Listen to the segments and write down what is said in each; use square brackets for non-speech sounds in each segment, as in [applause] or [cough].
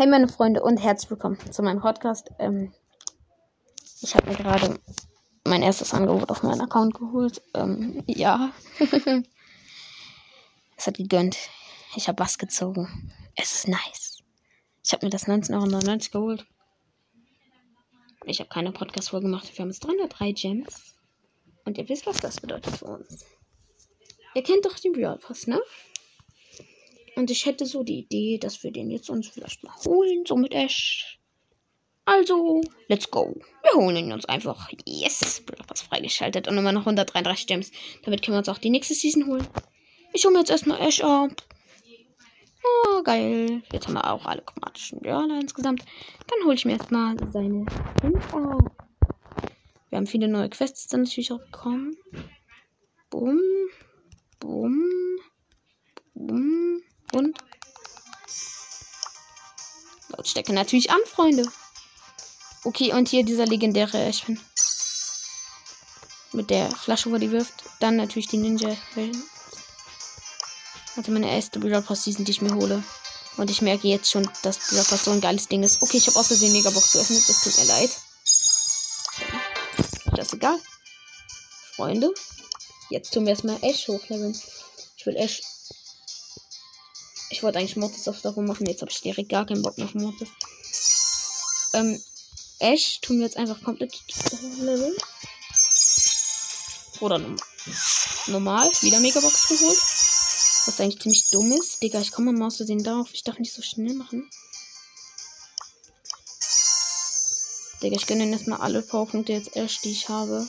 Hey meine Freunde und herzlich willkommen zu meinem Podcast. Ähm, ich habe mir gerade mein erstes Angebot auf meinen Account geholt. Ähm, ja. [laughs] es hat gegönnt. Ich habe was gezogen. Es ist nice. Ich habe mir das 19,99 Euro geholt. Ich habe keine Podcast-Folge gemacht. Wir haben jetzt 303 Gems. Und ihr wisst, was das bedeutet für uns. Ihr kennt doch den Brawl Pass, ne? Und ich hätte so die Idee, dass wir den jetzt uns vielleicht mal holen, so mit Ash. Also, let's go. Wir holen ihn uns einfach. Yes, was freigeschaltet. Und immer noch 133 Gems. Damit können wir uns auch die nächste Season holen. Ich hole mir jetzt erstmal Ash ab. Oh, geil. Jetzt haben wir auch alle chromatischen Brawler insgesamt. Dann hole ich mir erstmal seine ab. Wir haben viele neue Quests dann natürlich auch bekommen. Bumm. Bumm. Bumm. Und Lautstärke natürlich an, Freunde. Okay, und hier dieser legendäre Ashwin. Mit der Flasche, wo die wirft. Dann natürlich die Ninja. Also meine erste Brawl Pass Season, die ich mir hole. Und ich merke jetzt schon, dass Brawl Pass so ein geiles Ding ist. Okay, ich habe aus Versehen Megabox geöffnet. Das tut mir leid. Das ist egal. Freunde. Jetzt tun wir erstmal Ash hochleveln. Ich will Ash ich wollte eigentlich Mortis auf darum machen. Jetzt habe ich direkt gar keinen Bock mehr auf Mortis. Ähm, Ash tun wir jetzt einfach komplett leveln. Oder normal. Wieder Megabox geholt. Was eigentlich ziemlich dumm ist. Digga, ich komme mal aus Versehen darauf. Ich darf nicht so schnell machen. Digga, ich gönne erstmal alle Powerpunkte jetzt Ash, die ich habe.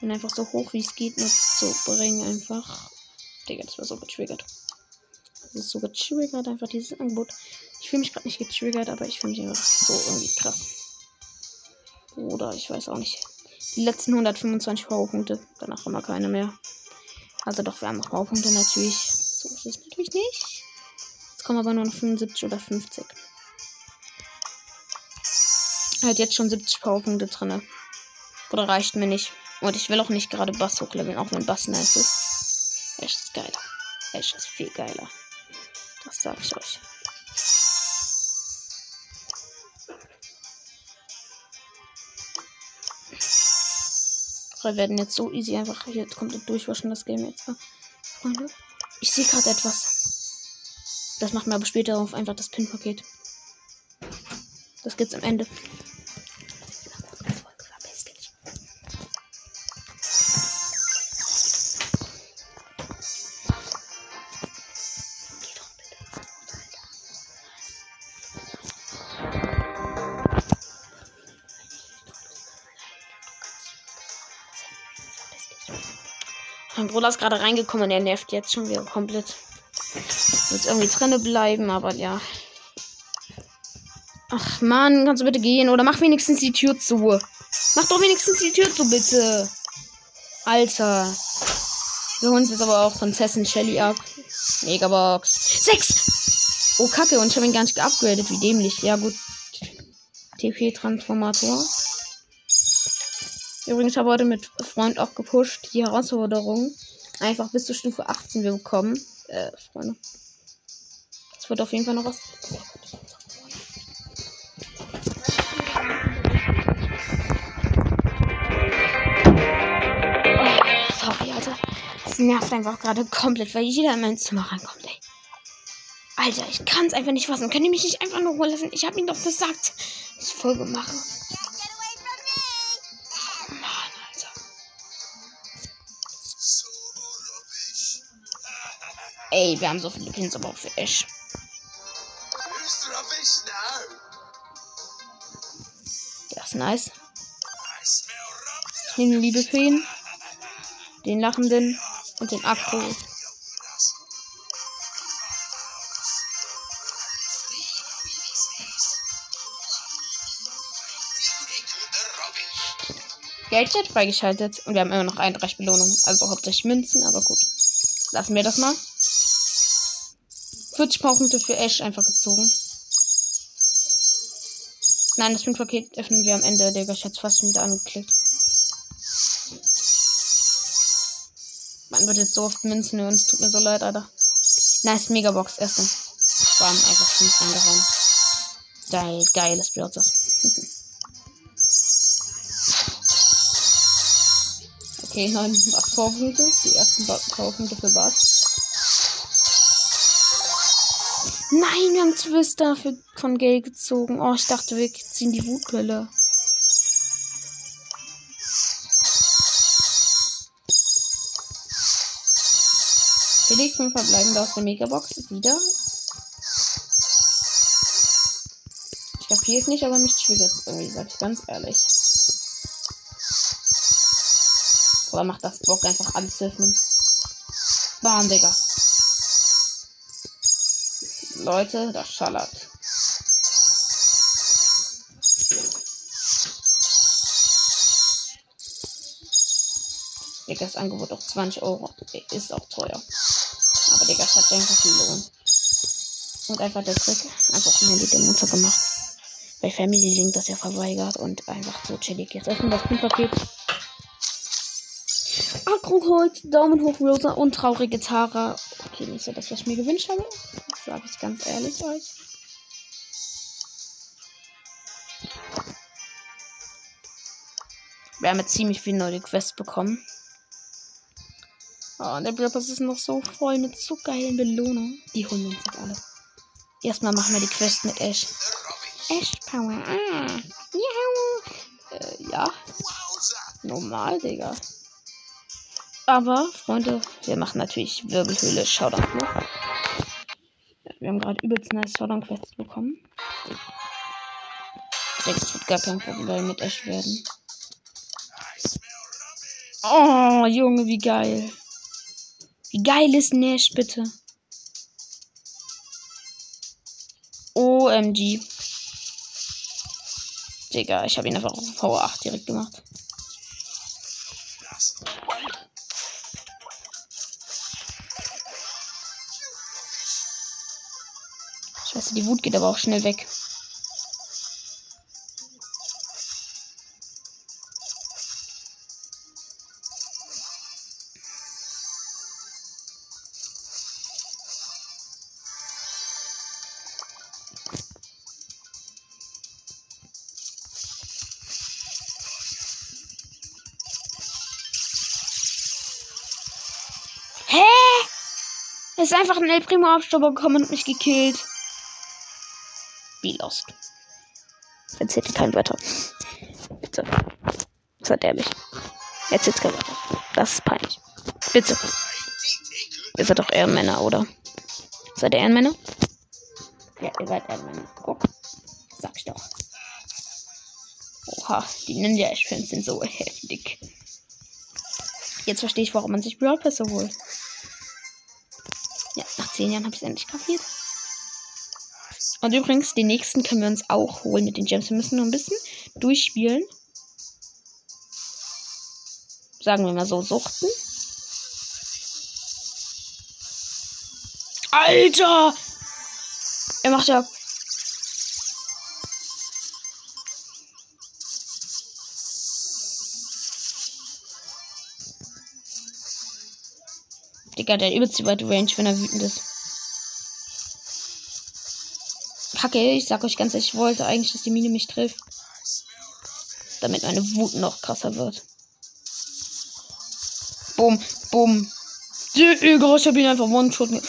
Und einfach so hoch wie es geht mit zu bringen einfach. Digga, das war so getriggert. Das ist so getriggert, einfach dieses Angebot. Ich fühle mich gerade nicht getriggert, aber ich fühle mich einfach so irgendwie krass. Oder ich weiß auch nicht. Die letzten 125 Powerpunkte. Danach wir keine mehr. Also doch, wir haben noch Powerpunkte natürlich. So ist es natürlich nicht. Jetzt kommen aber nur noch 75 oder 50. Halt jetzt schon 70 Powerpunkte drin. Oder reicht mir nicht. Und ich will auch nicht gerade Bass hochleveln, auch wenn Bass nice ist. Echt ist geiler. Echt ist viel geiler. Das sag ich euch. Wir werden jetzt so easy einfach hier komplett durchwaschen, das Game jetzt. Freunde, ich sehe gerade etwas. Das macht mir aber später auf einfach das Pin-Paket. Das gibt's am Ende. Mein Bruder ist gerade reingekommen er nervt jetzt schon wieder komplett. Wird irgendwie drinne bleiben, aber ja. Ach man, kannst du bitte gehen oder mach wenigstens die Tür zu. Mach doch wenigstens die Tür zu, bitte. Alter. Wir holen uns jetzt aber auch Prinzessin Shelly ab. Megabox. Sechs! Oh, Kacke, und ich habe ihn gar nicht geupgradet. Wie dämlich. Ja, gut. TP-Transformator. Übrigens habe heute mit Freund auch gepusht, die Herausforderung. Einfach bis zur Stufe 18 wir bekommen. Äh, Freunde. Das wird auf jeden Fall noch was. Oh, sorry, Alter. Das nervt einfach gerade komplett, weil jeder in mein Zimmer reinkommt, ey. Alter, ich kann es einfach nicht fassen. Könnt ihr mich nicht einfach nur holen lassen? Ich habe ihm doch gesagt, dass ich Folge mache. Ey, wir haben so viele Pins, aber auch für Ash. Das ist nice. Den Liebe ihn. Den Lachenden und den Akku. Geldjet freigeschaltet und wir haben immer noch 31 Belohnungen. Also hauptsächlich Münzen, aber gut. Lassen wir das mal. 40 Powerpunkte für Ash einfach gezogen. Nein, das Paket öffnen wir am Ende. Der ich jetzt fast wieder angeklickt. Man wird jetzt so oft Münzen hören. Es tut mir so leid, Alter. Nice Megabox essen. Bam, einfach 5 reingehauen. Geil, geiles Browsers. [laughs] okay, neun Powerpunkte. Die ersten Powerpunkte für Bass. Nein, wir haben Twister für, von Gale gezogen. Oh, ich dachte, wir ziehen die Wutquelle. Felix, fünf verbleibende aus der Megabox. Wieder. Ich kapiere es nicht, aber mich triggert es irgendwie, sag ich ganz ehrlich. Oder macht das Bock einfach alles öffnen? Bam, Digga. Leute, das schallert. Digga, das Angebot auf 20 Euro ist auch teuer. Aber Digga, es hat einfach viel Lohn. Und einfach der Trick, einfach ein Handy dem Monster gemacht. Bei Family Link das ja verweigert und einfach so chillig. Jetzt öffnen das Pin-Paket. Akroholt, Daumen hoch, Rosa und traurige Tara. Okay, nicht so das, was ich mir gewünscht habe. Sag ich ganz ehrlich euch. Wir haben jetzt ziemlich viel neue Quests bekommen. Oh, der Brawl ist noch so voll mit so geilen Belohnungen. Die holen wir uns jetzt alle. Erstmal machen wir die Quest mit Ash. Ash Power. Ah. Ja. Äh, ja. Normal, Digga. Aber, Freunde, wir machen natürlich Wirbelhöhle Showdown noch. Wir haben gerade übelst nice Showdown Quests bekommen. Es wird gar kein Problem mit Ash werden. Oh, Junge, wie geil. Wie geil ist Nash, bitte? OMG. Digga, ich habe ihn einfach auf Power 8 direkt gemacht. Scheiße, die Wut geht aber auch schnell weg. Hä? Es ist einfach ein El Primo Abstauber gekommen und mich gekillt. Wie lost. Erzählt kein Wörter. Bitte. Seid ehrlich. Erzählt kein Wörter. Das ist peinlich. Bitte. Ihr seid doch Ehrenmänner, oder? Seid ihr Ehrenmänner? Ja, ihr seid Ehrenmänner. Guck. Sag ich doch. Oha, die Ninja-Fans sind so [laughs] heftig. Jetzt verstehe ich, warum man sich Brawl Pässe holt. Ja, nach zehn Jahren habe ich es endlich kapiert. Und übrigens, den nächsten können wir uns auch holen mit den Gems. Wir müssen nur ein bisschen durchspielen. Sagen wir mal so, suchten. Alter! Er macht ja. Digga, der hat übelst die weite Range, wenn er wütend ist. Kacke, ich sag euch ganz ehrlich, ich wollte eigentlich, dass die Mine mich trifft. Damit meine Wut noch krasser wird. Bumm, bumm. Digga, ich hab ihn einfach One-Shot. [laughs]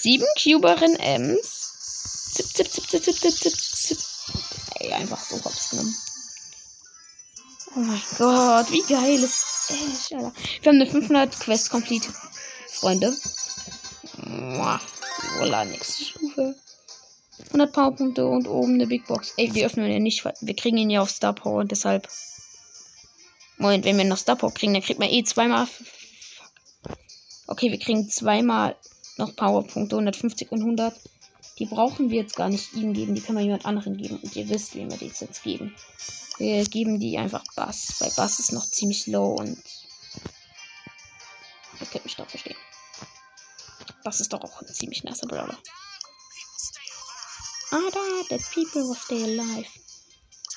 Sieben Cuberin Ems. Zip, zip, zip, zip, zip, zip, zip, zip. Ey, einfach so hops genommen. Oh mein Gott, wie geil ist Alter. Wir haben eine 500 Quest complete. Freunde. Voila, nächste Stufe. 100 Powerpunkte und oben eine Big Box. Ey, wir öffnen ja nicht. Wir kriegen ihn ja auf Star Power und deshalb. Moment, wenn wir noch Star Power kriegen, dann kriegt man eh zweimal. Okay, wir kriegen zweimal noch Powerpunkte, 150 und 100. Die brauchen wir jetzt gar nicht ihm geben, die können wir jemand anderen geben. Und ihr wisst, wie wir die jetzt geben. Wir geben die einfach Bass, weil Bass ist noch ziemlich low und. Ihr könnt mich doch verstehen. Das ist doch auch ein ziemlich nasser Brawler. Ah, da, the people will stay alive.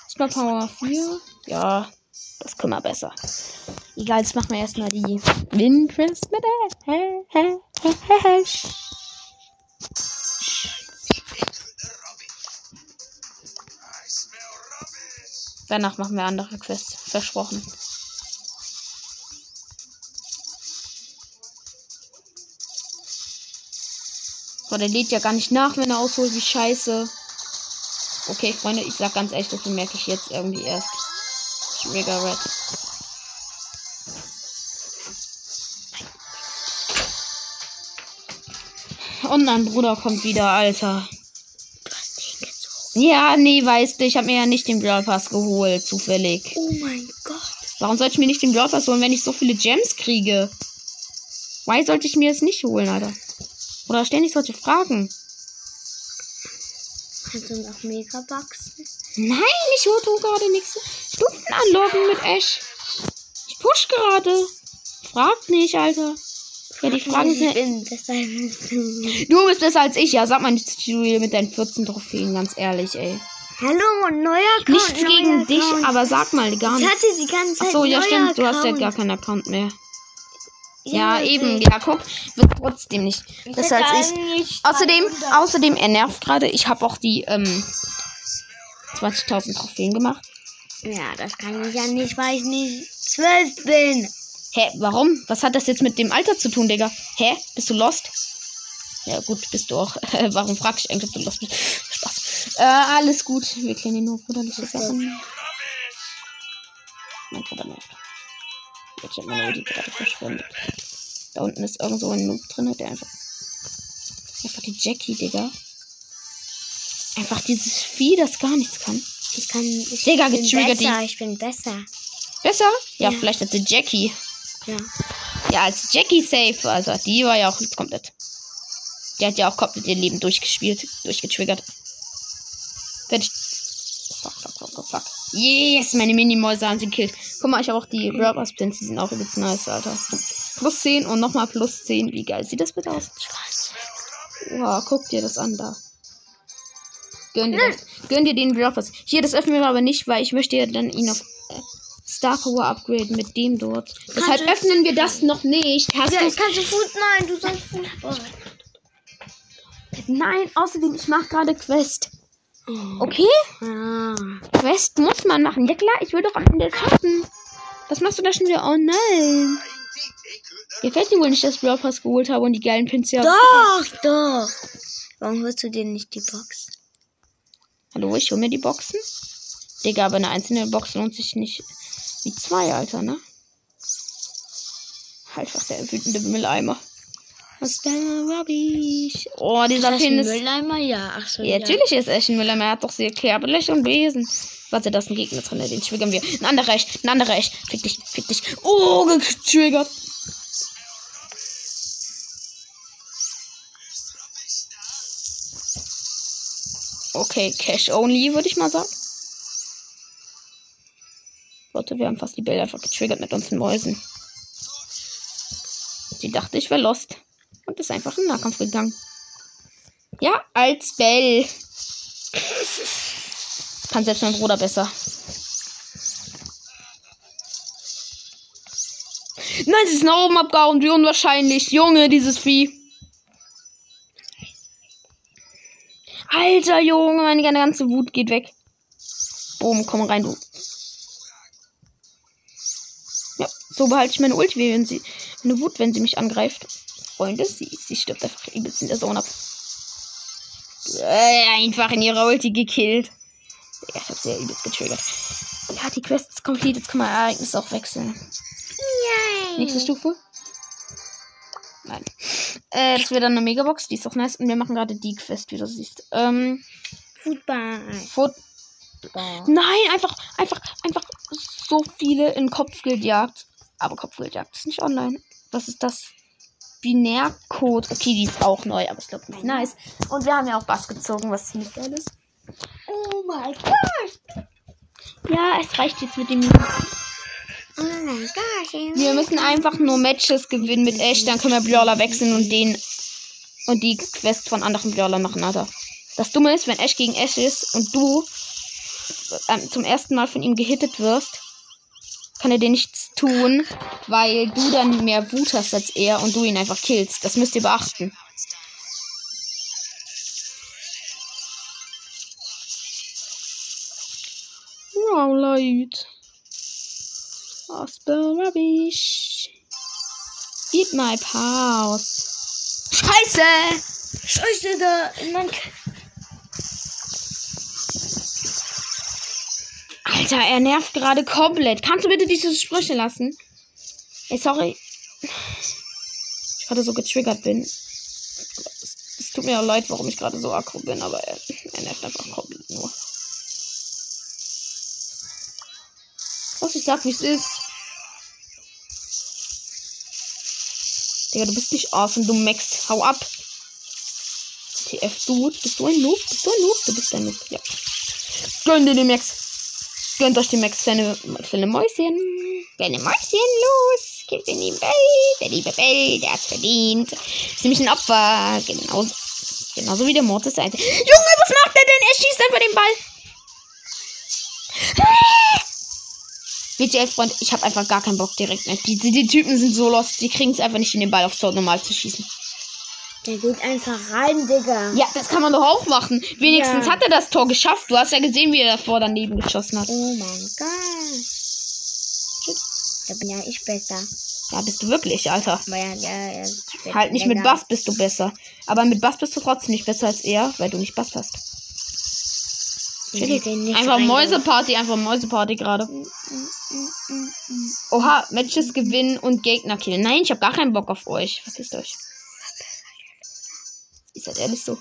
Super Power 4. Ja, das können wir besser. Egal, jetzt machen wir erstmal die Windfrist mit. Hey, hey, hey, hey. Danach machen wir andere Quests. Versprochen. Boah, der lädt ja gar nicht nach, wenn er ausholt. Wie scheiße. Okay, Freunde, ich sag ganz ehrlich, das bemerke ich jetzt irgendwie erst. Trigger Red. Und mein Bruder kommt wieder, Alter. Du hast den gezogen. Ja, nee, weißt du, ich habe mir ja nicht den Brawl Pass geholt, zufällig. Oh mein Gott. Warum sollte ich mir nicht den Brawl Pass holen, wenn ich so viele Gems kriege? Why sollte ich mir das nicht holen, Alter? Oder ständig solche Fragen? Kannst du uns auch Megaboxen? Nein, ich wollte gerade nächste Stufen anloggen mit Ash. Ich push gerade. Frag nicht, Alter. Ja, die Fragen ich sind. du. Bist besser als ich, ja. Sag mal nicht, Julia, mit deinen 14 Trophäen, ganz ehrlich, ey. Hallo, neuer Account. Nicht gegen dich, Account. aber sag mal gar Ich nicht. hatte die ganze Zeit Achso, ja, stimmt. Du hast ja gar keinen Account mehr. Ja, eben. deswegen. Ja, guck. Wird trotzdem nicht. Besser hätte als ich. Außerdem, 200. außerdem, er nervt gerade. Ich habe auch die ähm, 20.000 Trophäen gemacht. Ja, das kann ich ja nicht, weil ich nicht zwölf bin. Hä, warum? Was hat das jetzt mit dem Alter zu tun, Digga? Hä? Bist du lost? Ja, gut, bist du auch. [laughs] warum frag ich eigentlich, ob du lost bist? Spaß. Äh, alles gut. Wir klären hier nur brüderliche Sachen. Mein Bruder nervt. Jetzt hat meine Ulti gerade verschwendet. Da unten ist irgend so ein Noob drin, der einfach. Einfach die Jackie, Digga. Einfach dieses Vieh, das gar nichts kann. Ich kann. Ich Digga, bin getriggert besser. Ich bin besser. Besser? Ja, Ja. vielleicht als die Jackie. Ja. Ja, als Jackie safe. Also, die war ja auch komplett. Die hat ja auch komplett ihr Leben durchgespielt, durchgetriggert. Fertig. Fuck, fuck, fuck, fuck, fuck. Yes, meine Minimäuse haben sie gekillt. Guck mal, ich habe auch die Robbers Pins, die sind auch übelst nice, Alter. Plus 10 und nochmal plus 10. Wie geil sieht das bitte aus? Wow, guck dir das an da. Gönn dir das. Gönn dir den Robbers. Hier, das öffnen wir aber nicht, weil ich möchte ja dann ihn auf äh, Star Power upgraden mit dem dort. Deshalb du- öffnen wir das noch nicht. Hast Ja, du ich kann so Fuß. Nein, du sollst Fußball. Nein, außerdem, ich mache gerade Quest. Okay? Ja. Quest muss man machen. Ja klar, ich will doch am Ende schaffen. Was machst du da schon wieder? Oh nein. Gefällt dir wohl nicht, dass ich Brawl Pass geholt habe und die geilen Pins ja. Doch, doch. Warum holst du dir nicht die Box? Hallo, ich hole mir die Boxen. Digga, aber eine einzelne Box lohnt sich nicht wie zwei, Alter, ne? Einfach der wütende Mülleimer. Was Rubbish? Oh, dieser ist Pin ein ist. Mülleimer? Ja, ach so. Ja, natürlich ist er ein Mülleimer. Er hat doch sehr Kerblech und Besen. Warte, da ist ein Gegner drin, den triggern wir. Ein anderer echt, ein anderer echt. Fick dich, fick dich. Oh, getriggert. Okay, Cash only, würde ich mal sagen. Warte, wir haben fast die Bälle einfach getriggert mit unseren Mäusen. Sie dachte, ich wäre lost. Und ist einfach in den Nahkampf gegangen. Ja, als Bell. Kann selbst mein Bruder besser. Nein, sie ist nach oben abgehauen. Wie unwahrscheinlich. Junge, dieses Vieh. Alter Junge, meine ganze Wut geht weg. Boom, komm rein, du. Ja, so behalte ich meine Ulti, wenn sie. Meine Wut, wenn sie mich angreift. Freunde, sie, sie stirbt einfach übelst in der Zone ab. Äh, einfach in ihrer Ulti gekillt. Ja, ich hab sie ja übelst getriggert. Ja, die Quest ist komplett. Jetzt kann man Ereignis auch wechseln. Yay. Nächste Stufe? Nein. Äh, das wäre dann eine Megabox, die ist auch nice. Und wir machen gerade die Quest, wie du siehst. Ähm, Fußball. Foot Nein, einfach, einfach, einfach so viele in Kopfgeldjagd. Aber Kopfgeldjagd ist nicht online. Was ist das? Binärcode. Okay, die ist auch neu, aber ich glaube nicht nice. Und wir haben ja auch Bass gezogen, was ziemlich geil ist. Oh mein Gott. Ja, es reicht jetzt mit dem. Oh mein Gott. Wir müssen einfach nur Matches gewinnen mit Ash, dann können wir Brawler wechseln und den und die Quest von anderen Brawlern machen, Alter. Das Dumme ist, wenn Ash gegen Ash ist und du ähm, zum ersten Mal von ihm gehittet wirst, kann er dir nichts tun, weil du dann mehr Wut hast als er und du ihn einfach killst. Das müsst ihr beachten. Oh, Leute. Oh, spill rubbish. Eat my house. Scheiße! Scheiße, da in mein K Alter, er nervt gerade komplett. Kannst du bitte diese Sprüche lassen? Ey, sorry. Ich gerade so getriggert bin. Es, tut mir auch leid, warum ich gerade so aggro bin, aber er, er nervt einfach komplett nur. Was ich sag, wie es ist. Digga, du bist nicht awesome, du Max. Hau ab. TF, Dude. Bist du ein Noob? Bist du ein Noob? Du bist ein Noob, ja. Gönn dir den Max. Gönnt euch die Max, kleine, kleine Mäuschen. Kleine Mäuschen, los. Gib in die Bell. Der liebe Bell, der hat's verdient. Ist nämlich ein Opfer. Genauso, genauso wie der Mortis Seite. Junge, was macht er denn? Er schießt einfach den Ball. [laughs] WTF, Freund, ich habe einfach gar keinen Bock direkt mehr. Die, die, die Typen sind so lost, die kriegen es einfach nicht in den Ball aufs Tor normal zu schießen. Der geht einfach rein, Digga. Ja, das kann man doch auch machen. Wenigstens Ja. hat er das Tor geschafft. Du hast ja gesehen, wie er davor daneben geschossen hat. Oh mein Gott. Da bin ja ich besser. Ja, bist du wirklich, Alter. Ja, ja, ja, Halt nicht mit. Bass bist du besser. Aber mit Bass bist du trotzdem nicht besser als er, weil du nicht Bass hast. Nicht Einfach. Mäuseparty, einfach Mäuseparty gerade. Oha, Matches gewinnen und Gegner killen. Nein, ich habe gar keinen Bock auf euch. Was ist euch? Ist halt ehrlich so.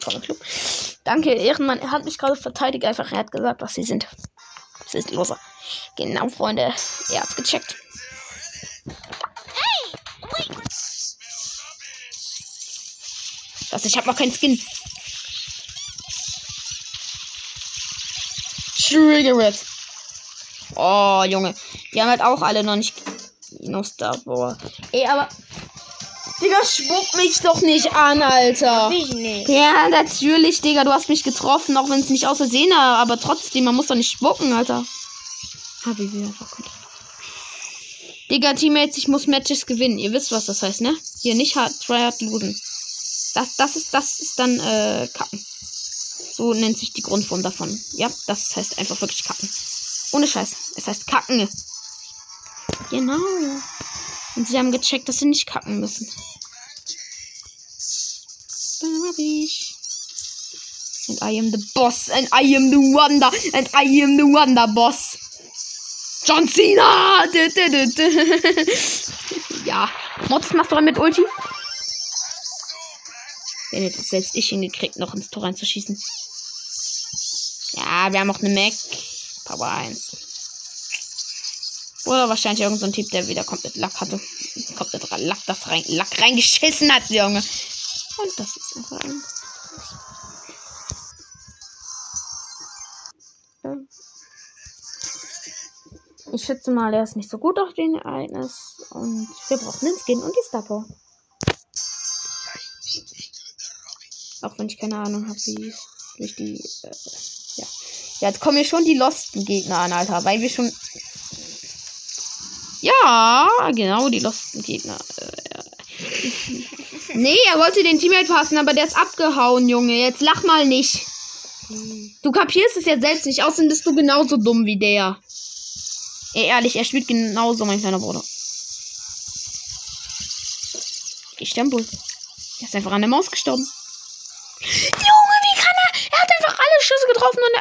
Toller Club. Danke, Ehrenmann. Er hat mich gerade verteidigt. Einfach, er hat gesagt, was sie sind. Was ist loser? Genau, Freunde. Er hat's gecheckt. Was? Ich habe noch keinen Skin. Trigger it. Oh, Junge. Die haben halt auch alle noch nicht no Star. Ey, aber. Digga, spuck mich doch nicht an, Alter. Ich nicht. Ja, natürlich, Digga. Du hast mich getroffen, auch wenn es nicht aus Versehen war. Aber trotzdem, man muss doch nicht spucken, Alter. Hab ich wieder einfach Konter. Digga, Teammates, ich muss Matches gewinnen. Ihr wisst, was das heißt, ne? Hier nicht hard, tryhard losen. Das, das ist, das ist dann, äh, kacken. So nennt sich die Grundform davon. Ja, das heißt einfach wirklich kacken. Ohne Scheiß. Es heißt kacken. Genau. Und sie haben gecheckt, dass sie nicht kacken müssen. Dann hab ich. And I am the boss. And I am the wonder. And I am the wonder boss. John Cena! [laughs] Ja. Mods machst du dann mit Ulti? Den hätte selbst ich hingekriegt, noch ins Tor reinzuschießen. Ja, wir haben auch eine Mac. Power 1. Oder wahrscheinlich irgendein so Typ, der wieder komplett Lack hatte. Komplett Lack, das rein, Lack reingeschissen hat, Junge. Und das ist einfach ein. Ich schätze mal, er ist nicht so gut auf den Ereignis. Und wir brauchen den Skin und die Star Power. Auch wenn ich keine Ahnung habe, wie durch die. Äh, ja. ja, jetzt kommen mir schon die losten Gegner an, Alter. Weil wir schon. Ja, genau, die losten Gegner. Äh, nee, er wollte den Teammate passen, aber der ist abgehauen, Junge. Jetzt lach mal nicht. Du kapierst es ja selbst nicht. Außerdem bist du genauso dumm wie der. Ey, ehrlich, er spielt genauso, mein kleiner Bruder. Ich Stempel. Er ist einfach an der Maus gestorben. Junge, wie kann er? Er hat einfach alle Schüsse getroffen und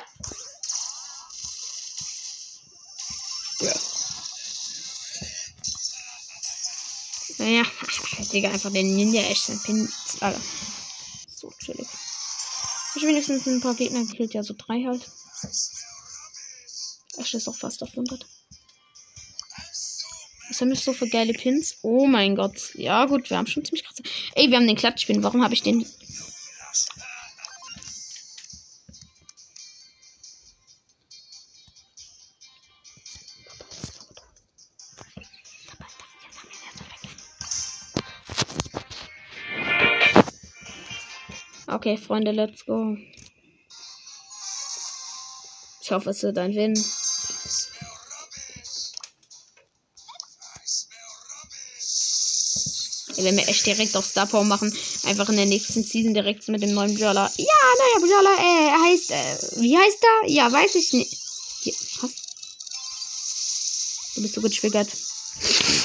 Naja, Digga, einfach den Ninja echt sein Pin. Alter. So chillig. Ich hab wenigstens ein paar Gegner gekillt, ja, so drei halt. Ash ist auch fast auf 100. Was haben wir so für geile Pins? Oh mein Gott. Ja, gut, wir haben schon ziemlich krass. Ey, wir haben den Klatschpin. Warum habe ich den? Okay, Freunde, let's go. Ich hoffe, es wird ein Win. Wenn wir echt direkt auf Star Power machen, einfach in der nächsten Season direkt mit dem neuen Brawler. Ja, neuer Brawler, äh, er heißt, äh, wie heißt er? Ja, weiß ich nicht. Hier, hast. Du bist so getriggert.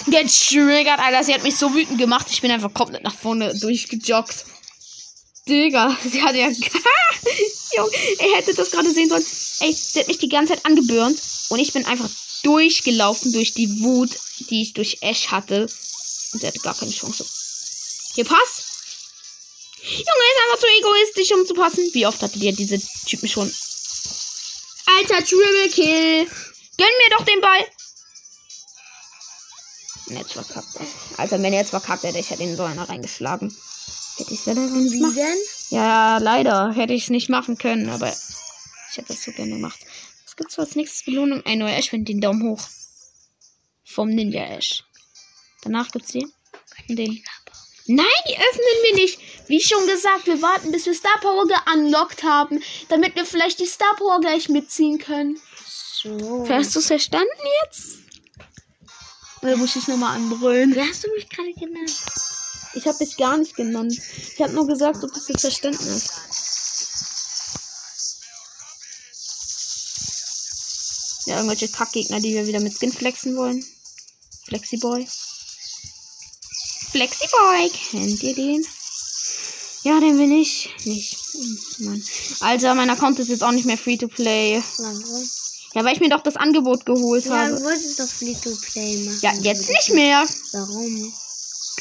Getriggert, Alter. Sie hat mich so wütend gemacht. Ich bin einfach komplett nach vorne durchgejoggt. Digga, sie hat ja. Junge, er hätte das gerade sehen sollen. Ey, sie hat mich die ganze Zeit angebürnt. Und ich bin einfach durchgelaufen durch die Wut, die ich durch Ash hatte. Und sie hatte gar keine Chance. Hier, pass. Junge, ist einfach zu egoistisch, um zu passen. Wie oft hatte dir diese Typen schon? Alter, Triple Kill. Gönn mir doch den Ball. Jetzt verkackt. Alter, wenn er jetzt verkackt hätte, ich hätte ihn so einer reingeschlagen. Hätte ich es leider nicht machen. denn? Ja, leider hätte ich es nicht machen können, aber ich hätte das so gerne gemacht. Was gibt's so als nächstes Belohnung? Ein neuer Ash mit den Daumen hoch. Vom Ninja Ash. Danach gibt's den. Und den. Nein, die öffnen wir nicht. Wie schon gesagt, wir warten, bis wir Star Power geunlockt haben, damit wir vielleicht die Star Power gleich mitziehen können. So. Hast du es verstanden jetzt? Oder muss ich nochmal anbrüllen? Wie hast du mich gerade genannt? Ich habe dich gar nicht genannt. Ich habe nur gesagt, ob du es jetzt verstanden hast. Ja, irgendwelche Kackgegner, die wir wieder mit Skin flexen wollen. Flexiboy. Flexiboy, kennt ihr den? Ja, den will ich nicht. Hm, Mann. Also, mein Account ist jetzt auch nicht mehr free to play. Warum? Ja, weil ich mir doch das Angebot geholt Ja, habe. du wolltest doch Free to Play machen. Ja, jetzt nicht mehr. Warum?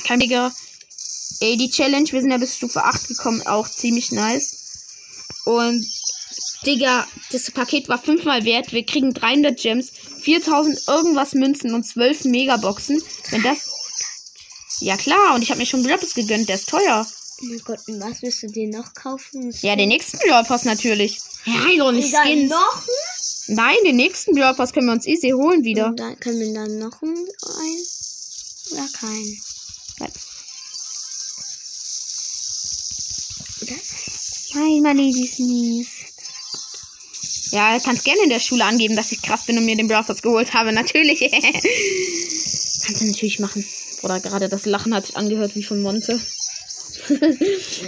Kein Digga. Ey, die Challenge, wir sind ja bis Stufe 8 gekommen, auch ziemlich nice. Und, Digga, das Paket war fünfmal wert. Wir kriegen 300 Gems, 4000 irgendwas Münzen und 12 Megaboxen. Wenn das. Ja, klar, und ich habe mir schon Brabbes gegönnt, der ist teuer. Oh mein Gott, und was willst du dir noch kaufen? Ja, den nächsten Brawl Pass natürlich. Ja, doch nicht Skins. noch? Nein, den nächsten Brawl Pass können wir uns easy holen wieder. Und dann können wir dann noch einen ein oder keinen? Nein. Nein, Lady ist mies. Ja, kannst gerne in der Schule angeben, dass ich krass bin und mir den Brawl geholt habe. Natürlich. [laughs] kannst du natürlich machen. Oder gerade das Lachen hat sich angehört wie von Monte. [laughs]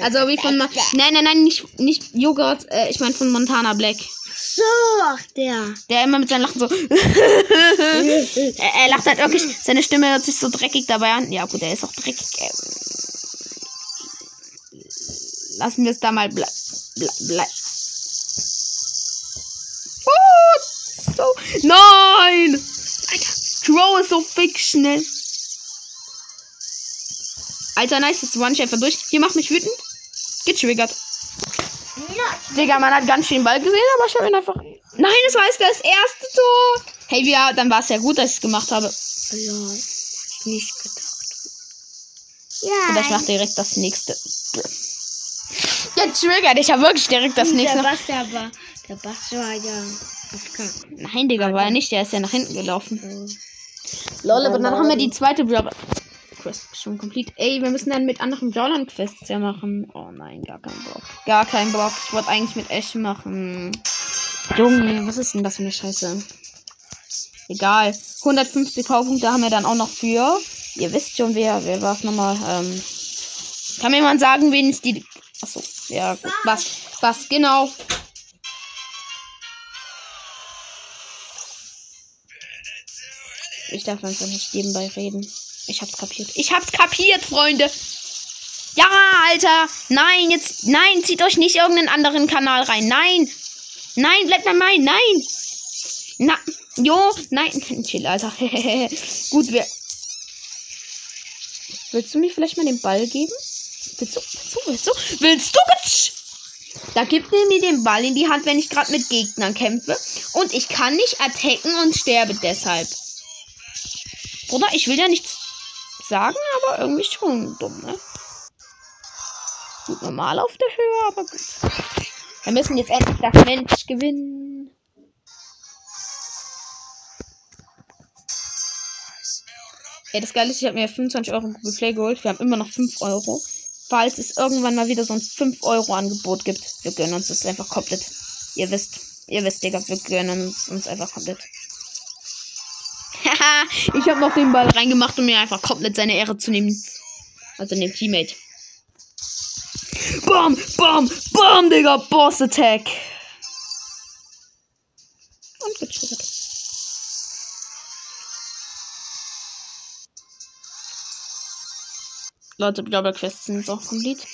also wie von... Ma nein, nein, nein, nicht, nicht Joghurt. Äh, ich meine von Montana Black. So, ach der. Der immer mit seinem Lachen so... [laughs] er, er lacht halt wirklich... Seine Stimme hört sich so dreckig dabei an. Ja gut, er ist auch dreckig. Lassen wir es da mal ble ble ble Oh, so. Nein! Alter, Crow ist so fix schnell. Alter, nice, jetzt one einfach durch. Hier macht mich wütend. Getriggert. Digga, man hat ganz schön Ball gesehen, aber ich habe ihn einfach. Nein, es war jetzt das erste Tor. Hey, ja, dann war es ja gut, dass ich es gemacht habe. Ja, nicht gedacht. Oder ich Ja. mache direkt das nächste. Getriggert, ich habe wirklich direkt das der nächste. Bass aber, der Bass war ja AFK. Nein, Digga, war er nicht. Der ist ja nach hinten gelaufen. So. Lol, aber dann haben wir die zweite Brawler. Quest schon complete. Ey, wir müssen dann mit anderen Brawlern Quests ja machen. Oh nein, gar kein Bock. Gar kein Bock. Ich wollte eigentlich mit Ash machen. Junge, was ist denn das für eine Scheiße? Egal. 150 Powerpunkte haben wir dann auch noch für. Ihr wisst schon, wer, wer war es nochmal? Ähm, kann mir jemand sagen, wen es die. Achso, ja. Was? Was, genau. Ich darf einfach nicht nebenbei reden. Ich hab's kapiert. Ich hab's kapiert, Freunde. Ja, Alter. Nein, jetzt. Nein, zieht euch nicht irgendeinen anderen Kanal rein. Nein. Nein, bleibt bei meinen. Nein. Na. Jo, nein. [laughs] Chill, Alter. [laughs] Gut, wir. Willst du mir vielleicht mal den Ball geben? Willst du? Willst du? Willst du? Willst! Da gibt er mir den Ball in die Hand, wenn ich gerade mit Gegnern kämpfe. Und ich kann nicht attacken und sterbe deshalb. Bruder, ich will ja nichts sagen, aber irgendwie schon dumm, ne? Gut, normal auf der Höhe, aber gut. Wir müssen jetzt endlich das Mensch gewinnen. Ey, das Geile ist, ich habe mir 25 Euro Google Play geholt. Wir haben immer noch 5 Euro. Falls es irgendwann mal wieder so ein 5 Euro Angebot gibt, wir gönnen uns das einfach komplett. Ihr wisst, ihr wisst, Digga, wir gönnen uns, uns einfach komplett. Haha, ich habe noch den Ball reingemacht, um mir einfach komplett seine Ehre zu nehmen. Also dem Teammate. Bam, bam, bam, Digga, Boss Attack. Leute, Blabber Quests sind auch komplett.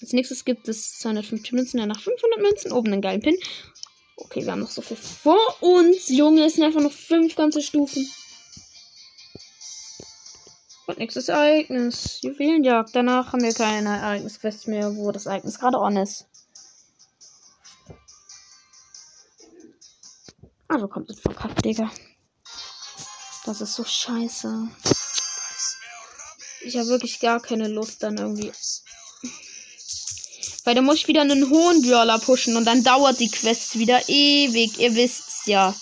Als nächstes gibt es 250 Münzen, danach 500 Münzen, oben einen geilen Pin. Okay, wir haben noch so viel vor uns. Junge, es sind einfach noch fünf ganze Stufen. Und nächstes Ereignis. Juwelenjagd. Danach haben wir keine Ereignisquests mehr, wo das Ereignis gerade on ist. Also kommt jetzt verkackt, Digga. Das ist so scheiße. Ich habe wirklich gar keine Lust dann irgendwie. Weil da muss ich wieder einen hohen Brawler pushen und dann dauert die Quest wieder ewig. Ihr wisst's ja.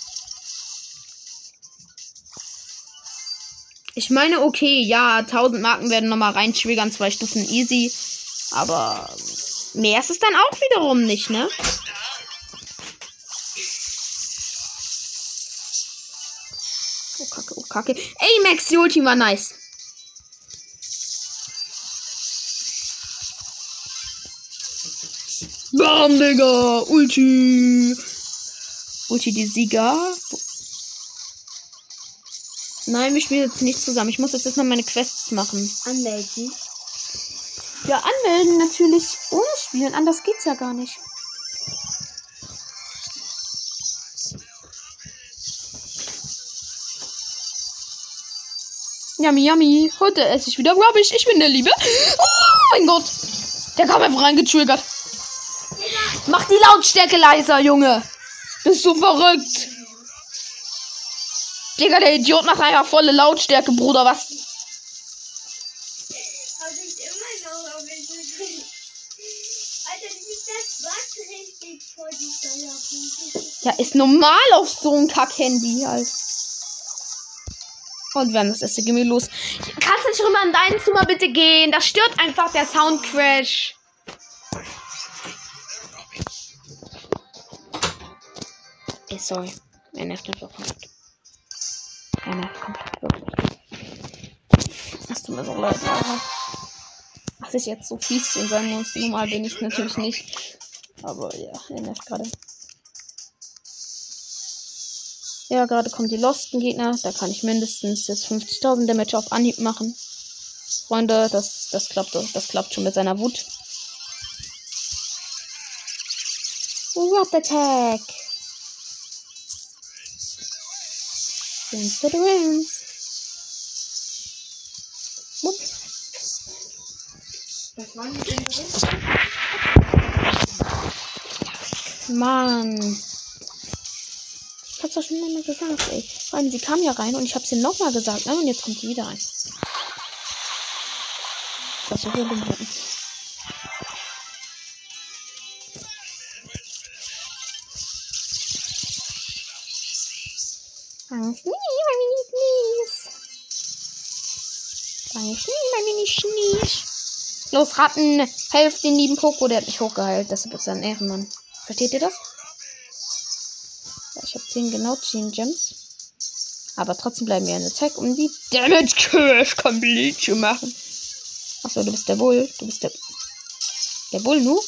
Ich meine, okay, ja, 1000 Marken werden nochmal reinschwigern, zwei Stufen easy. Aber mehr ist es dann auch wiederum nicht, ne? Oh, Kacke, oh, Kacke. Ey, Max, die Ulti war nice. Bam, Digga. Ulti. Ulti, die Sieger. Nein, wir spielen jetzt nicht zusammen. Ich muss jetzt erstmal meine Quests machen. Anmelden. Ja, anmelden natürlich ohne spielen. Anders geht's ja gar nicht. Yummy, yummy. Heute esse ich wieder Rubbish. Ich bin der Liebe. Oh mein Gott. Der kam einfach reingetriggert. Mach die Lautstärke leiser, Junge. Bist du verrückt? Digga, der Idiot macht einfach volle Lautstärke, Bruder. Was? Ja, ist normal auf so ein Kack-Handy halt. Und wir haben das erste Gimme los. Kannst du nicht rüber in dein Zimmer bitte gehen? Das stört einfach der Soundcrash. Sorry. Er nervt einfach komplett. Er nervt komplett, wirklich. Es tut mir so leid, Alter. Dass ich jetzt so fies ihm sein muss. Normal bin ich natürlich nicht. Aber ja, er nervt gerade. Ja, gerade kommen die losten Gegner. Da kann ich mindestens jetzt 50.000 Damage auf Anhieb machen. Freunde, das, das klappt, das klappt schon mit seiner Wut. What Attack! Rings. Wupp. Was waren die denn? Mann. Ich hab's doch schon mal gesagt, ey. Vor allem, sie kam ja rein und ich hab's ihr nochmal gesagt, ne? Und jetzt kommt sie wieder rein. Das ist ja mir nicht. Los, Ratten, helft den lieben Poco, der hat mich hochgeheilt. Deshalb ist ein Ehrenmann. Versteht ihr das? Ich habe 10 genau 10 Gems. Aber trotzdem bleiben wir in der Attack, um die Damage Curse komplett zu machen. Achso, du bist der Bull. Du bist der. Der Bull nur?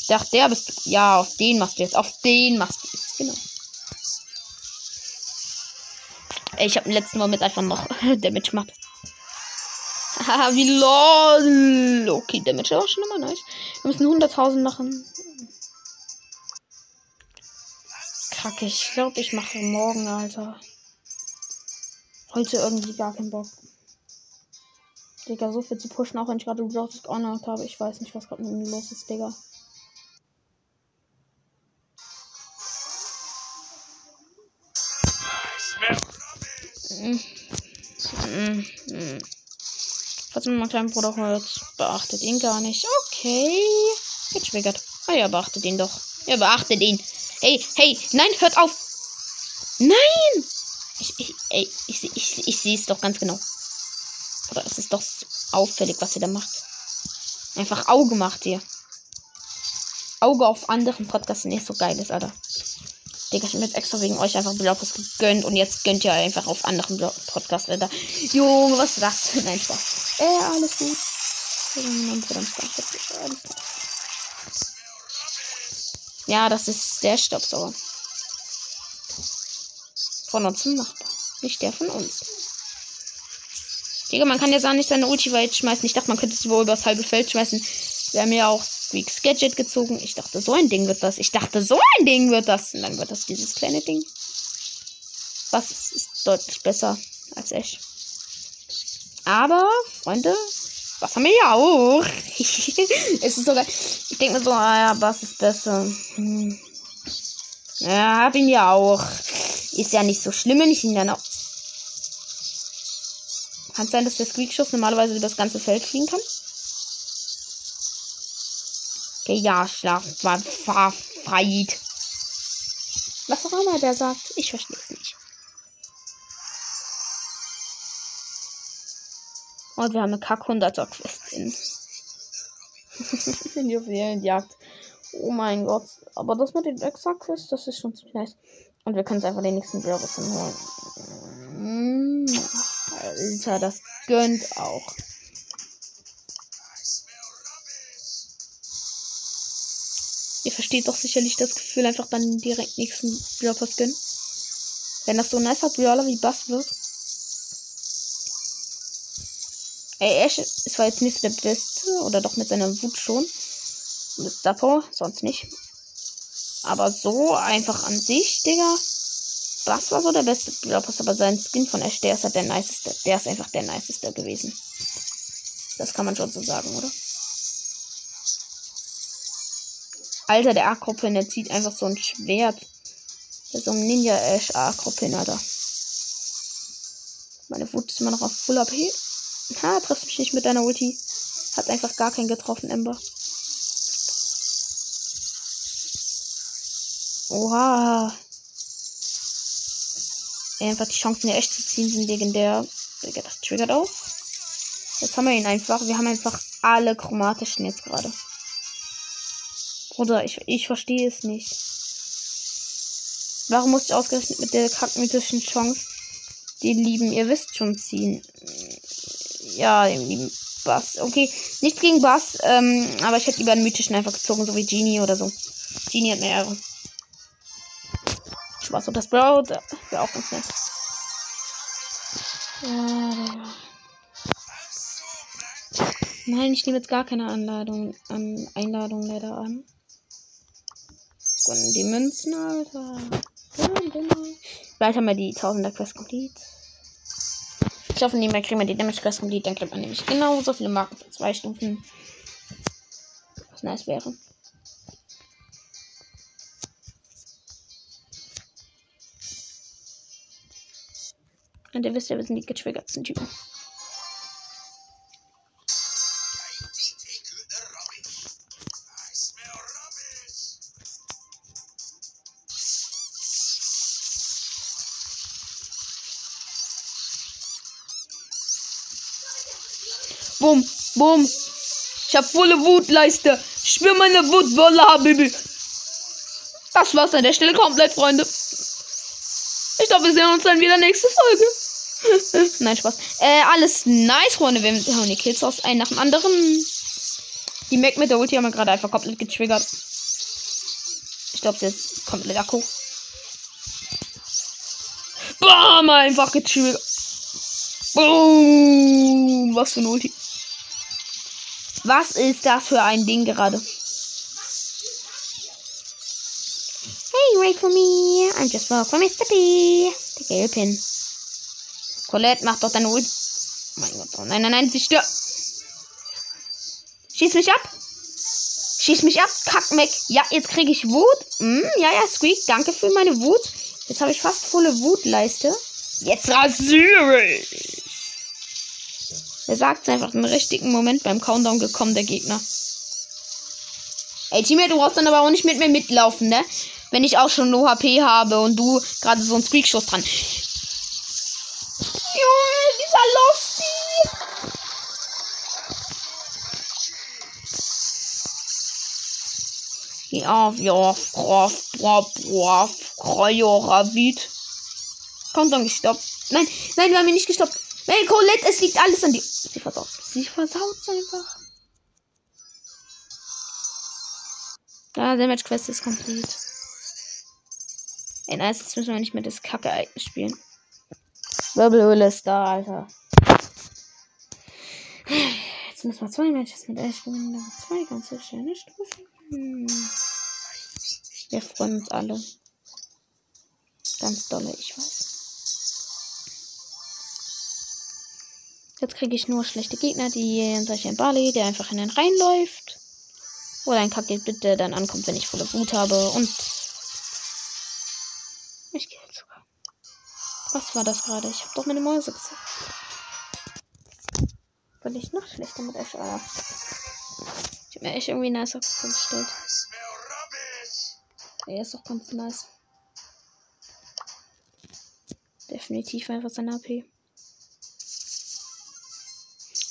Ich dachte, der bist du. Ja, auf den machst du jetzt. Auf den machst du jetzt. Genau. Ich habe im letzten mit einfach noch [laughs] Damage gemacht. Haha, [laughs] wie lol. Okay, Damage auch schon immer nice. Wir müssen 100.000 machen. Kacke, ich glaube, ich mache morgen, Alter. Heute irgendwie gar keinen Bock. Digga, so viel zu pushen, auch wenn ich gerade Lotus geordnet habe. Ich weiß nicht, was gerade mit mir los ist, Digga. Falls mein kleiner Bruder hört, beachtet ihn gar nicht. Okay. Getriggert. Ah ja, beachtet ihn doch. Ja, beachtet ihn. Hey, hey, nein, hört auf. Nein! Ich, ich, ey, ich, ich, ich, ich sehe es doch ganz genau. Oder es ist doch so auffällig, was ihr da macht. Einfach Auge macht ihr. Auge auf anderen Podcasts nicht so geil ist, Alter. Digga, ich hab mir jetzt extra wegen euch einfach Blockers gegönnt und jetzt gönnt ihr einfach auf anderen Blog Podcasts, Alter. Junge, was ist das? [laughs] Nein, Spaß. Äh, alles gut. Ja, das ist der Staubsauger. Von unserem Nachbar. Nicht der von uns. Digga, man kann jetzt auch nicht seine Ulti weit schmeißen. Ich dachte, man könnte es wohl übers halbe Feld schmeißen. Haben ja auch Squeaks Gadget gezogen. Ich dachte, so ein Ding wird das. Ich dachte, so ein Ding wird das. Und dann wird das dieses kleine Ding. Was ist, deutlich besser als Ash. Aber, Freunde, was haben wir ja auch? [laughs] es ist sogar. Ich denke mir so, ah ja, was ist besser? Hm. Ja, hab ihn ja auch. Ist ja nicht so schlimm, wenn ich ihn dann auch. Kann sein, dass der Squeakschuss normalerweise über das ganze Feld fliegen kann. Okay, ja, Schlaf war Fight. Was auch immer der sagt, ich verstehe es nicht. Und wir haben eine Kack 100er Quest in. in [laughs] Juwelenjagd. Oh mein Gott. Aber das mit den Extra Quest, das ist schon ziemlich nice. Und wir können es einfach den nächsten Brawler holen. Mm. Alter, das gönnt auch. Ihr versteht doch sicherlich das Gefühl, einfach dann direkt nächsten Brawler gönnen. Wenn das so ein nicer Brawler wie Bass wird. Ey, Ash ist zwar jetzt nicht der Beste, oder doch mit seiner Wut schon. Mit Sapo, sonst nicht. Aber so einfach an sich, Digga. Das war so der beste Brawlpass, aber sein Skin von Ash, der ist halt der niceste. Der ist einfach der niceste gewesen. Das kann man schon so sagen, oder? Alter, der Akropin, der zieht einfach so ein Schwert. Der ist so ein Ninja Ash Akropin, Alter. Meine Wut ist immer noch auf Full AP. Ha, triffst mich nicht mit deiner Ulti. Hat einfach gar keinen getroffen, Ember. Oha. Einfach die Chancen, hier echt zu ziehen, sind legendär. Das triggert auch. Jetzt haben wir ihn einfach. Wir haben einfach alle chromatischen jetzt gerade. Bruder, ich, ich verstehe es nicht. Warum muss ich ausgerechnet mit der kackmythischen Chance die lieben, ihr wisst schon, ziehen? Ja, den lieben Bass. Okay, nichts gegen Bass, ähm, aber ich hätte lieber einen mythischen einfach gezogen, so wie Genie oder so. Genie hat mehr Ehre. Spaß und das Braut wäre auch ganz nett. Nein, ich nehme jetzt gar keine Anladung, an, Einladung leider an. Und die Münzen, Alter. Bald haben wir die 1000er Quest complete. Ich hoffe, nebenbei kriegen wir die Damage Quest complete. Dann kriegt man nämlich genauso viele Marken für zwei Stufen. Was nice wäre. Und ihr wisst ja, wir sind die getriggertsten Typen. Bumm, bumm. Ich hab volle Wutleiste. Ich spür meine Wut, Wallah, Baby. Das war's an der Stelle komplett, Freunde. Ich glaube, wir sehen uns dann wieder nächste Folge. [laughs] Nein, Spaß. Äh, alles nice, Freunde. Wir haben die Kills aus einem nach dem anderen. Die Mac mit der Ulti haben wir gerade einfach komplett getriggert. Ich glaube, sie ist komplett Akku. Bam, einfach getriggert. Boom. Was für ein Ulti. Was ist das für ein Ding gerade? Hey, wait for me. I'm just for Mr. P. Der gelbe Pin. Colette, mach doch deine Ult. Oh mein Gott. Oh nein, nein, nein, sie stirbt. Schieß mich ab. Schieß mich ab. Kack weg. Ja, jetzt kriege ich Wut. Hm, ja, ja, Squeak, danke für meine Wut. Jetzt habe ich fast volle Wutleiste. Jetzt rasiere ich. Er sagt es einfach im richtigen Moment beim Countdown gekommen, der Gegner. Ey, Teammate, du brauchst dann aber auch nicht mit mir mitlaufen, ne? Wenn ich auch schon No HP habe und du gerade so einen Squeak-Schuss dran. Junge, dieser Lofty! Ja, ja, brav, brav, brav, Ravid. Countdown gestoppt. Nein, nein, wir haben ihn nicht gestoppt. Nein, Colette, es liegt alles an dir. Sie versaut Sie versaut einfach. Da, Damage Quest ist complete. Ey, nice, jetzt müssen wir nicht mehr das Kacke-Icon spielen. Wirbelhöhle ist da, Alter. Jetzt müssen wir zwei Matches mit Ash gewinnen. Zwei ganz schöne Stufen. Hm. Wir freuen uns alle. Ganz dolle, ich weiß. Jetzt kriege ich nur schlechte Gegner, die solche ein Barley, der einfach in den Rhein läuft. Oder ein Kack, bitte dann ankommt, wenn ich volle Wut habe. Und ich gehe jetzt sogar. Was war das gerade? Ich habe doch meine Mäuse gesagt. Weil ich noch schlechter mit Ash war. Ich habe mir echt irgendwie nice vorgestellt. Er ist doch ganz nice. Definitiv einfach sein AP.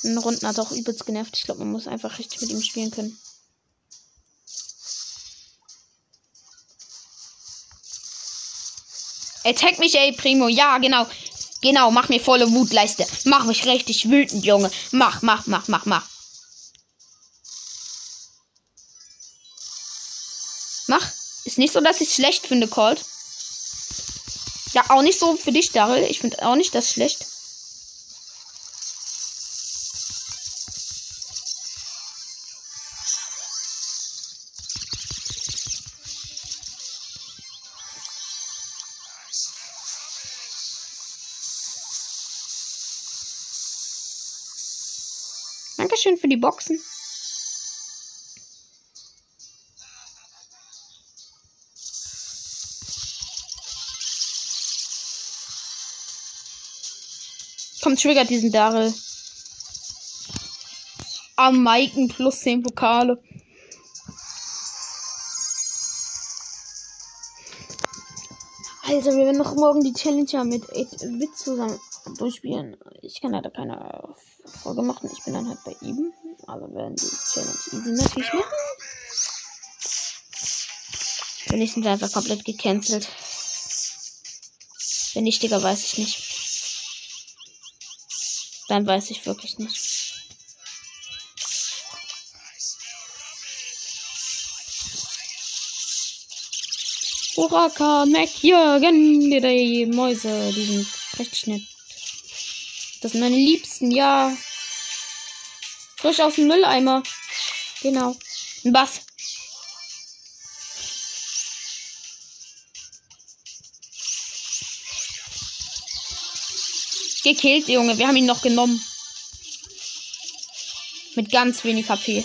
In Runden hat auch übelst genervt. Ich glaube, man muss einfach richtig mit ihm spielen können. Attack mich, ey, Primo. Ja, genau. Genau, mach mir volle Wutleiste. Mach mich richtig wütend, Junge. Mach, mach, mach, mach, mach. Mach. Ist nicht so, dass ich es schlecht finde, Colt. Ja, auch nicht so für dich, Daryl. Ich finde auch nicht das schlecht. Dankeschön für die Boxen. Komm, triggert diesen Daryl. Am Maiken plus 10 Pokale. Alter, wir werden noch morgen die Challenger mit 8-Bit zusammen durchspielen. Ich kann leider keine Folge machen. Ich bin dann halt bei ihm. Also werden die Challenge easy natürlich machen. Wenn nicht, sind einfach komplett gecancelt. Wenn nicht, Digga, weiß ich nicht. Dann weiß ich wirklich nicht. Uraka, McJürgen, die Mäuse, die sind richtig nett. Das sind meine Liebsten, ja. Frisch aus dem Mülleimer. Genau. Ein Bass. Gekillt, Junge. Wir haben ihn noch genommen. Mit ganz wenig HP.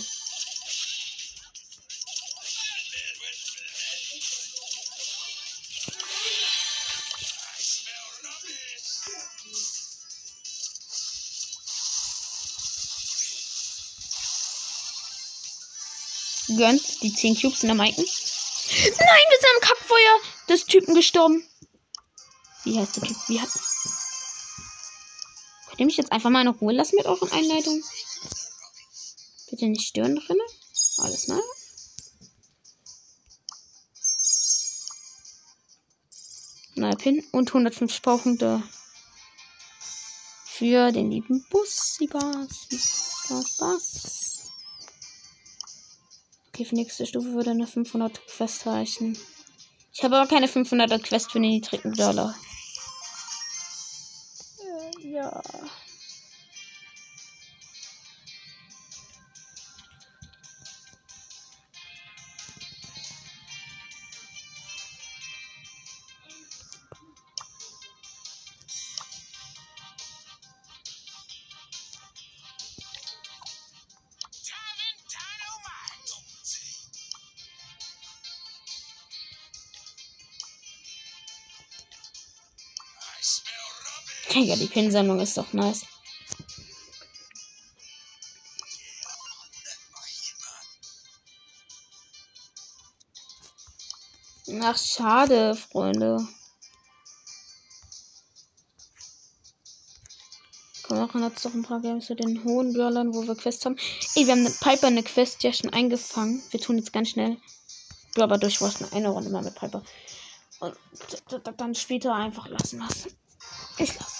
Gönnt. Die 10 Cubes in der Maiken. Nein, wir sind am Kackfeuer des Typen gestorben. Wie heißt der Typ? Wie hat. Könnt ihr mich jetzt einfach mal in Ruhe lassen mit euren Einleitungen? Bitte nicht stören drinne. Alles ne? Neuer Pin und 150 Powerpunkte für den lieben Bussi Bass. Bass, Bass. Für nächste Stufe würde eine 500 Quest reichen. Ich habe aber keine 500er Quest für den niedrigen Dollar. Ja, die Pinsammlung ist doch nice. Ach, schade, Freunde. Komm, wir jetzt noch ein paar Games zu den hohen Brawlern, wo wir Quests haben. Ey, wir haben eine Piper eine Quest ja schon eingefangen. Wir tun jetzt ganz schnell Brawler durchwaschen. Eine Runde mal mit Piper. Und dann später einfach lassen lassen. Ich lasse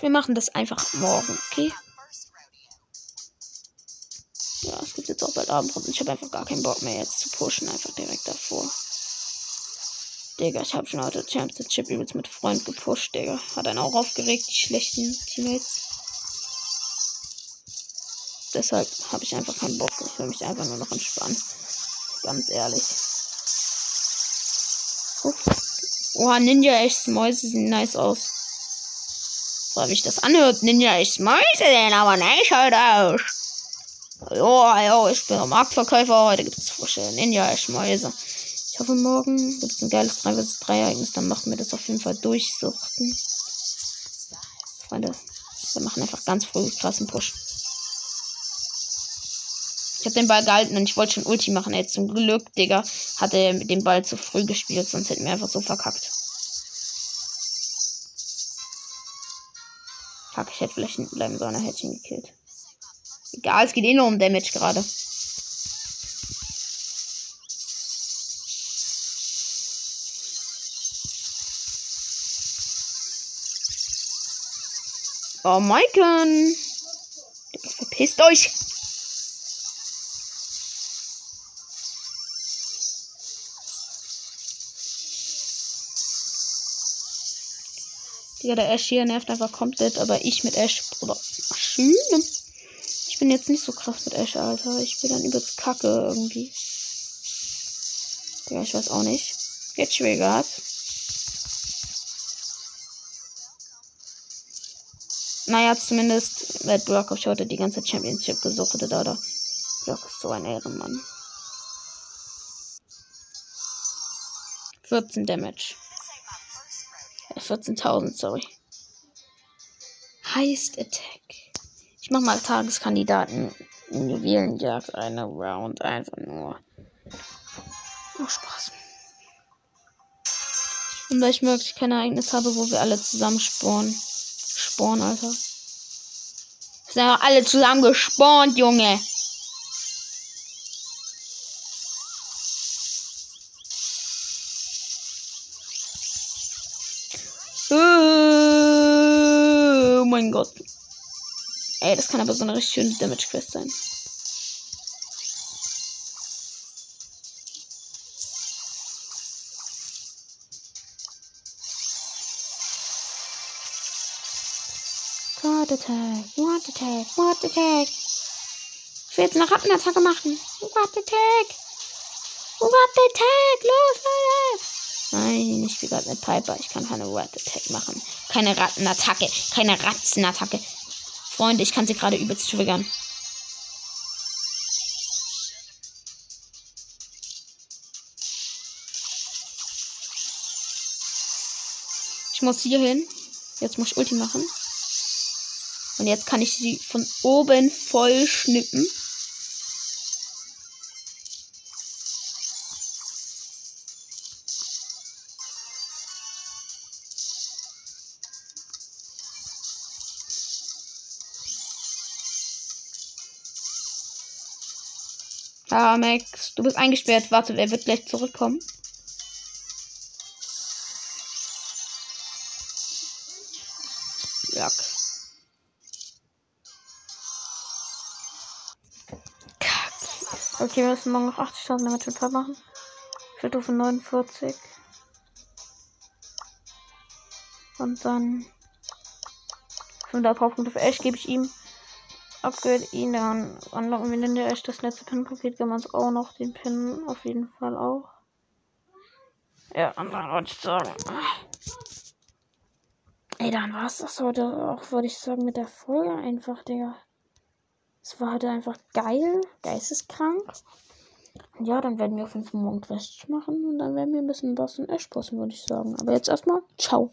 Wir machen das einfach morgen, okay? Ja, es gibt jetzt auch bald Abend und ich habe einfach gar keinen Bock mehr jetzt zu pushen, einfach direkt davor. Digga, ich habe schon heute Championship übelst mit Freund gepusht, Digga. Hat einen auch aufgeregt, die schlechten Teammates. Deshalb habe ich einfach keinen Bock. Ich will mich einfach nur noch entspannen. Ganz ehrlich. Ups. Oh, Ninja echt Mäuse sehen nice aus. So wie ich das anhört, Ninja echt Mäuse sehen aber nicht halt aus. Jo, jo, ich bin Marktverkäufer. Heute gibt es frische Ninja echt Mäuse. Ich hoffe, morgen gibt es ein geiles 3 vs 3 Ereignis. Dann machen wir das auf jeden Fall durchsuchten. Freunde, wir machen einfach ganz früh krassen Push. Ich habe den Ball gehalten und ich wollte schon Ulti machen. Ey, zum Glück, Digga, hat er mit dem Ball zu früh gespielt, sonst hätten wir einfach so verkackt. Fuck, ich hätte vielleicht hinten bleiben sollen, er hätte ihn gekillt. Egal, es geht eh nur um Damage gerade. Oh, Maiken! Verpisst euch! Digga, der Ash hier nervt einfach komplett, aber ich mit Ash, Bruder. Schön. Ich bin jetzt nicht so krass mit Ash, Alter. Ich bin dann übelst kacke irgendwie. Digga, ich weiß auch nicht. Jetzt triggert. Naja, zumindest wird Brock auf heute die ganze Championship gesucht oder da. Brock ist so ein Ehrenmann. 14 Damage. 14.000, sorry. Heist Attack. Ich mach mal Tageskandidaten in Juwelenjagd eine Round. Einfach nur. Oh, Spaß. Und weil ich möglich kein Ereignis habe, wo wir alle zusammen spawnen. Spawn, Alter. Wir sind einfach alle zusammen gespawnt, Junge. Mein Gott. Ey, das kann aber so eine richtig schöne Damage Quest sein. What Attack, What Attack, What Attack. Ich will jetzt eine Rattenattacke machen. What Attack. What Attack. Los, Leute. Nein, ich spiele gerade mit Piper. Ich kann keine Rat Attack machen. Keine Rattenattacke. Keine Ratzenattacke. Freunde, ich kann sie gerade übelst triggern. Ich muss hier hin. Jetzt muss ich Ulti machen. Und jetzt kann ich sie von oben voll schnippen. Ah, Max, du bist eingesperrt. Warte, wer wird gleich zurückkommen? Jack. Okay, wir müssen morgen noch 80.000 damit total machen. Ich will von 49. Und dann 500 Powerpunkte für Ash gebe ich ihm. Upgrade ihn, dann unlocken wir den der Ash das letzte Pin-Paket, kann man es auch noch, den Pin auf jeden Fall auch. Ja, und dann wollte ich sagen. Ey, dann war es das heute auch, würde ich sagen, mit der Folge einfach, Digga. Es war heute einfach geil, geisteskrank. Ja, dann werden wir auf jeden Fall morgen Quests machen und dann werden wir ein bisschen Boss und Ash bossen, würde ich sagen. Aber jetzt erstmal, ciao.